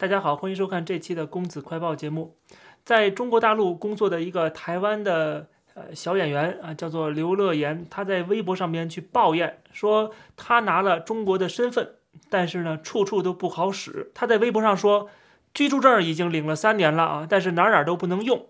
大家好，欢迎收看这期的公子快报节目。在中国大陆工作的一个台湾的呃小演员啊，叫做刘乐言，他在微博上面去抱怨说，他拿了中国的身份，但是呢，处处都不好使。他在微博上说，居住证已经领了三年了啊，但是哪哪都不能用。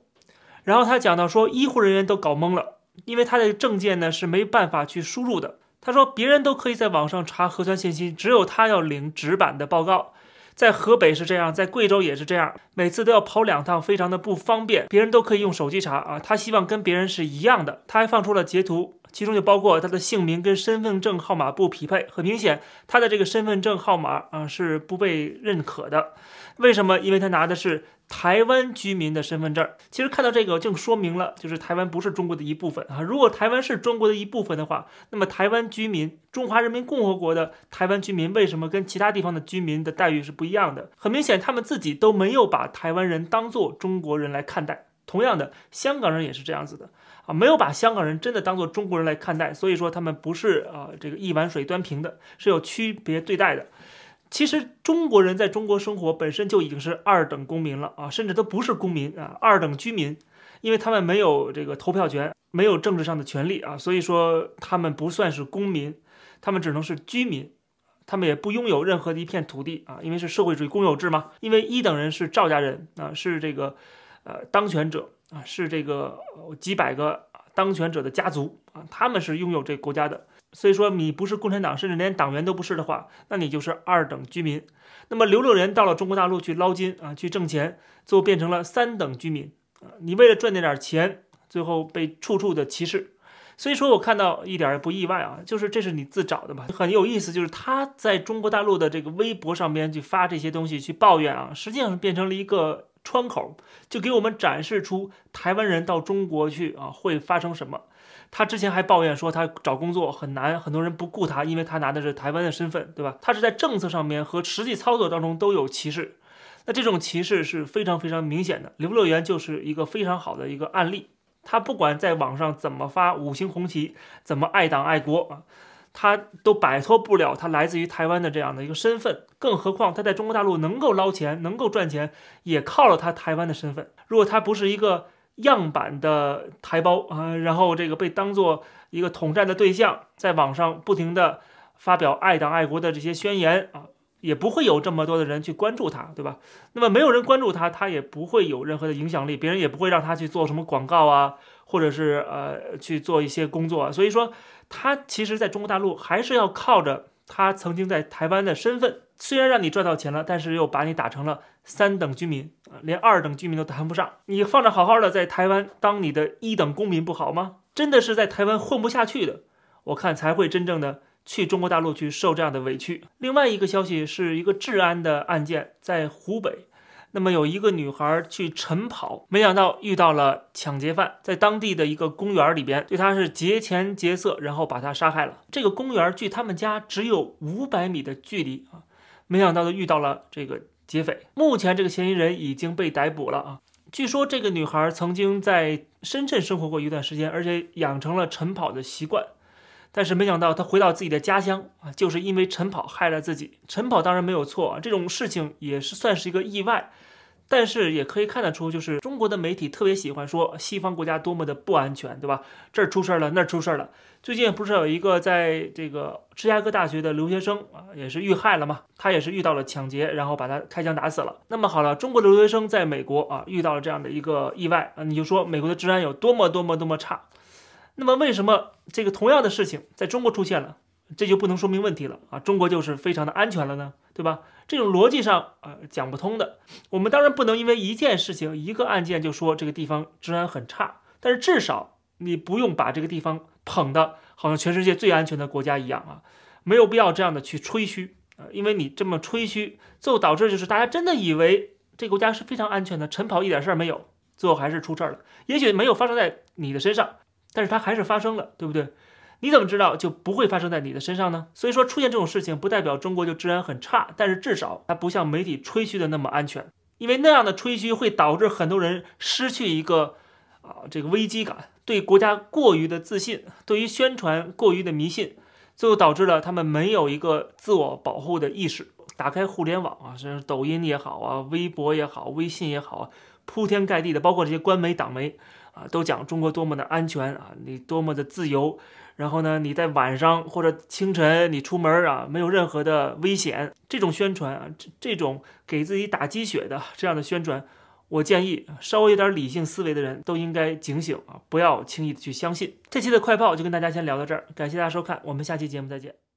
然后他讲到说，医护人员都搞懵了，因为他的证件呢是没办法去输入的。他说，别人都可以在网上查核酸信息，只有他要领纸版的报告。在河北是这样，在贵州也是这样，每次都要跑两趟，非常的不方便。别人都可以用手机查啊，他希望跟别人是一样的。他还放出了截图，其中就包括他的姓名跟身份证号码不匹配。很明显，他的这个身份证号码啊是不被认可的。为什么？因为他拿的是。台湾居民的身份证，其实看到这个就说明了，就是台湾不是中国的一部分啊。如果台湾是中国的一部分的话，那么台湾居民，中华人民共和国的台湾居民为什么跟其他地方的居民的待遇是不一样的？很明显，他们自己都没有把台湾人当做中国人来看待。同样的，香港人也是这样子的啊，没有把香港人真的当做中国人来看待，所以说他们不是啊这个一碗水端平的，是有区别对待的。其实中国人在中国生活本身就已经是二等公民了啊，甚至都不是公民啊，二等居民，因为他们没有这个投票权，没有政治上的权利啊，所以说他们不算是公民，他们只能是居民，他们也不拥有任何的一片土地啊，因为是社会主义公有制嘛。因为一等人是赵家人啊，是这个呃当权者啊，是这个几百个当权者的家族啊，他们是拥有这个国家的。所以说你不是共产党，甚至连党员都不是的话，那你就是二等居民。那么刘乐人到了中国大陆去捞金啊，去挣钱，最后变成了三等居民啊。你为了赚那点钱，最后被处处的歧视。所以说我看到一点也不意外啊，就是这是你自找的吧？很有意思，就是他在中国大陆的这个微博上边去发这些东西去抱怨啊，实际上变成了一个窗口，就给我们展示出台湾人到中国去啊会发生什么。他之前还抱怨说他找工作很难，很多人不雇他，因为他拿的是台湾的身份，对吧？他是在政策上面和实际操作当中都有歧视，那这种歧视是非常非常明显的。刘乐园就是一个非常好的一个案例，他不管在网上怎么发五星红旗，怎么爱党爱国啊，他都摆脱不了他来自于台湾的这样的一个身份，更何况他在中国大陆能够捞钱，能够赚钱，也靠了他台湾的身份。如果他不是一个。样板的台胞啊，然后这个被当做一个统战的对象，在网上不停的发表爱党爱国的这些宣言啊，也不会有这么多的人去关注他，对吧？那么没有人关注他，他也不会有任何的影响力，别人也不会让他去做什么广告啊，或者是呃去做一些工作。所以说，他其实在中国大陆还是要靠着他曾经在台湾的身份。虽然让你赚到钱了，但是又把你打成了三等居民，连二等居民都谈不上。你放着好好的在台湾当你的一等公民不好吗？真的是在台湾混不下去的，我看才会真正的去中国大陆去受这样的委屈。另外一个消息是一个治安的案件，在湖北。那么有一个女孩去晨跑，没想到遇到了抢劫犯，在当地的一个公园里边，对她是劫钱劫色，然后把她杀害了。这个公园距他们家只有五百米的距离啊。没想到的遇到了这个劫匪，目前这个嫌疑人已经被逮捕了啊！据说这个女孩曾经在深圳生活过一段时间，而且养成了晨跑的习惯，但是没想到他回到自己的家乡啊，就是因为晨跑害了自己。晨跑当然没有错啊，这种事情也是算是一个意外。但是也可以看得出，就是中国的媒体特别喜欢说西方国家多么的不安全，对吧？这儿出事儿了，那儿出事儿了。最近不是有一个在这个芝加哥大学的留学生啊，也是遇害了嘛？他也是遇到了抢劫，然后把他开枪打死了。那么好了，中国的留学生在美国啊遇到了这样的一个意外啊，你就说美国的治安有多么多么多么差。那么为什么这个同样的事情在中国出现了？这就不能说明问题了啊！中国就是非常的安全了呢，对吧？这种逻辑上啊讲不通的。我们当然不能因为一件事情、一个案件就说这个地方治安很差，但是至少你不用把这个地方捧的好像全世界最安全的国家一样啊，没有必要这样的去吹嘘啊，因为你这么吹嘘，最后导致就是大家真的以为这个国家是非常安全的，晨跑一点事儿没有，最后还是出事儿了。也许没有发生在你的身上，但是它还是发生了，对不对？你怎么知道就不会发生在你的身上呢？所以说出现这种事情不代表中国就治安很差，但是至少它不像媒体吹嘘的那么安全，因为那样的吹嘘会导致很多人失去一个啊这个危机感，对国家过于的自信，对于宣传过于的迷信，最后导致了他们没有一个自我保护的意识。打开互联网啊，是抖音也好啊，微博也好，微信也好，铺天盖地的，包括这些官媒党媒都讲中国多么的安全啊，你多么的自由。然后呢，你在晚上或者清晨你出门啊，没有任何的危险。这种宣传啊，这这种给自己打鸡血的这样的宣传，我建议稍微有点理性思维的人都应该警醒啊，不要轻易的去相信。这期的快报就跟大家先聊到这儿，感谢大家收看，我们下期节目再见。